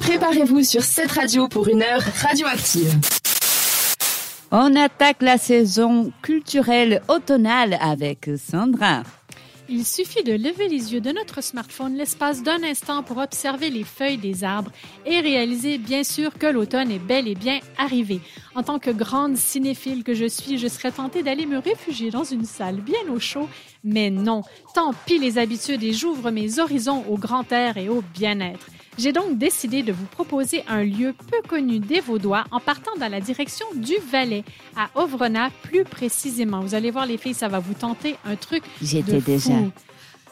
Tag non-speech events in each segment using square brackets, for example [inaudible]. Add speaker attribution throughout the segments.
Speaker 1: Préparez-vous sur cette radio pour une heure radioactive.
Speaker 2: On attaque la saison culturelle automnale avec Sandra.
Speaker 3: Il suffit de lever les yeux de notre smartphone l'espace d'un instant pour observer les feuilles des arbres et réaliser bien sûr que l'automne est bel et bien arrivé. En tant que grande cinéphile que je suis, je serais tentée d'aller me réfugier dans une salle bien au chaud, mais non, tant pis les habitudes et j'ouvre mes horizons au grand air et au bien-être. J'ai donc décidé de vous proposer un lieu peu connu des Vaudois en partant dans la direction du Valais, à Ovrona plus précisément. Vous allez voir les filles, ça va vous tenter un truc.
Speaker 2: J'étais déjà.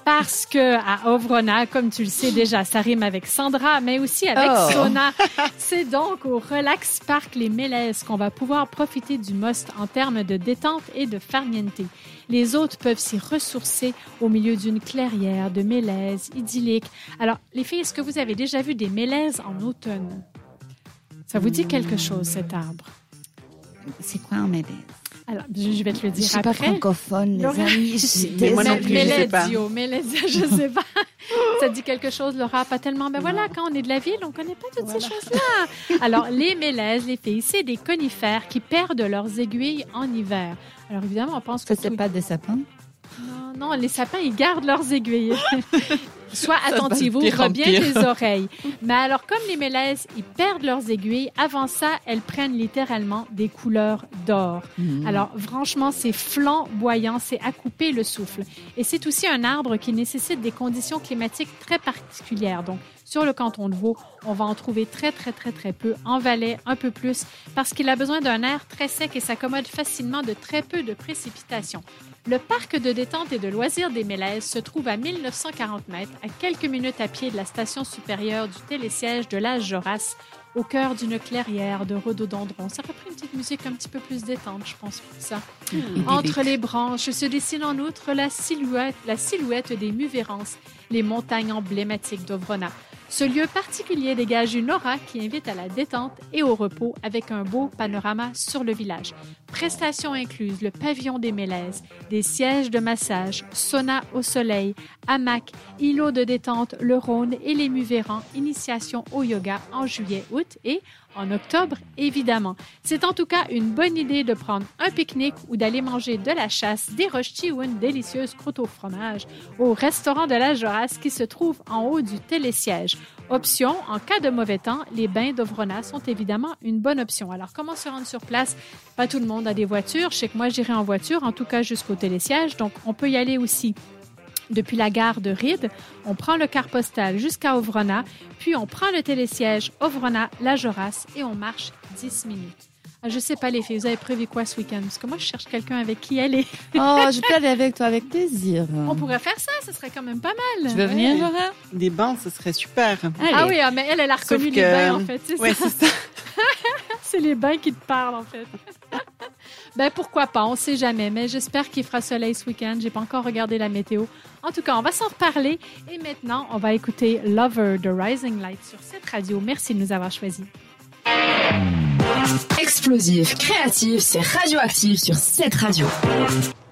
Speaker 3: Parce que à Ovrona, comme tu le sais déjà, ça rime avec Sandra, mais aussi avec
Speaker 2: Oh.
Speaker 3: Sona. [laughs] C'est donc au Relax Park Les Mélèzes qu'on va pouvoir profiter du most en termes de détente et de farniente. Les hôtes peuvent s'y ressourcer au milieu d'une clairière de mélèzes idylliques. Alors, les filles, est-ce que vous avez déjà vu des mélèzes en automne? Ça vous dit quelque chose, cet arbre?
Speaker 2: C'est quoi en mêlée?
Speaker 3: Alors, je je vais te le
Speaker 2: Je
Speaker 3: dire
Speaker 2: suis pas
Speaker 3: après.
Speaker 2: francophone, les
Speaker 3: Laura-
Speaker 2: amis. Je suis
Speaker 4: Mais moi non plus, je sais pas.
Speaker 3: Je sais pas. [laughs] Ça te dit quelque chose, Laura? Pas tellement. Ben voilà, quand on est de la ville, on connaît pas toutes ces choses-là. Alors, les mélèzes, les filles, c'est des conifères qui perdent leurs aiguilles en hiver. Alors, évidemment, on pense que
Speaker 2: Ça, c'est
Speaker 3: tout-
Speaker 2: pas des sapins?
Speaker 3: non, non, les sapins, ils gardent leurs aiguilles. [laughs] Sois attentive, ouvre
Speaker 4: en
Speaker 3: bien tes oreilles. Mais alors, comme les mélèzes, ils perdent leurs aiguilles, avant ça, elles prennent littéralement des couleurs d'or.
Speaker 2: Mhm.
Speaker 3: Alors, franchement, c'est flamboyant, c'est à couper le souffle. Et c'est aussi un arbre qui nécessite des conditions climatiques très particulières. Donc, sur le canton de Vaud, on va en trouver très, très, très, très peu. En Valais, un peu plus, parce qu'il a besoin d'un air très sec et s'accommode facilement de très peu de précipitations. Le parc de détente et de loisirs des Mélèzes se trouve à 1940 mètres, à quelques minutes à pied de la station supérieure du télésiège de la Joras, au cœur d'une clairière de rhododendrons. Ça pris une petite musique un petit peu plus détente, je pense, pour ça. Entre les branches se dessine en outre la silhouette, la silhouette des Muvérances, les montagnes emblématiques d'Ovrona. Ce lieu particulier dégage une aura qui invite à la détente et au repos avec un beau panorama sur le village. Prestations incluses, le pavillon des Mélèzes, des sièges de massage, sauna au soleil, hamac, îlot de détente, le Rhône et les Muvérans, initiation au yoga en juillet, août et en octobre, évidemment. C'est en tout cas une bonne idée de prendre un pique-nique ou d'aller manger de la chasse, des rochtis ou une délicieuse croûte au fromage au restaurant de la Joras qui se trouve en haut du télésiège. Option, en cas de mauvais temps, les bains d'Ovrona sont évidemment une bonne option. Alors, comment se rendre sur place? Pas tout le monde a des voitures. Je sais que moi, j'irai en voiture, en tout cas jusqu'au télésiège. Donc, on peut y aller aussi depuis la gare de Ride. On prend le car postal jusqu'à Ovrona, puis on prend le télésiège Ovrona-La Joras et on marche 10 minutes. Ah, Je sais pas, les filles, vous avez prévu quoi ce week-end? Parce que moi, je cherche quelqu'un avec qui aller. [laughs]
Speaker 2: Oh, je peux aller avec toi avec plaisir.
Speaker 3: On pourrait faire ça, ce serait quand même pas mal.
Speaker 2: Tu veux venir,
Speaker 4: Ouais.
Speaker 2: Laura?
Speaker 4: Des bancs, ce serait super.
Speaker 3: Ah oui, ah, mais elle, elle a reconnu les
Speaker 4: que-
Speaker 3: bains, en fait. C'est ça.
Speaker 4: c'est ça. [laughs]
Speaker 3: C'est les bains qui te parlent, en fait. [laughs] ben, pourquoi pas, on sait jamais. Mais j'espère qu'il fera soleil ce week-end. J'ai pas encore regardé la météo. En tout cas, on va s'en reparler. Et maintenant, on va écouter Lover de Rising Light sur cette radio. Merci de nous avoir choisis.
Speaker 1: Explosif, créatif, c'est radioactif sur cette radio.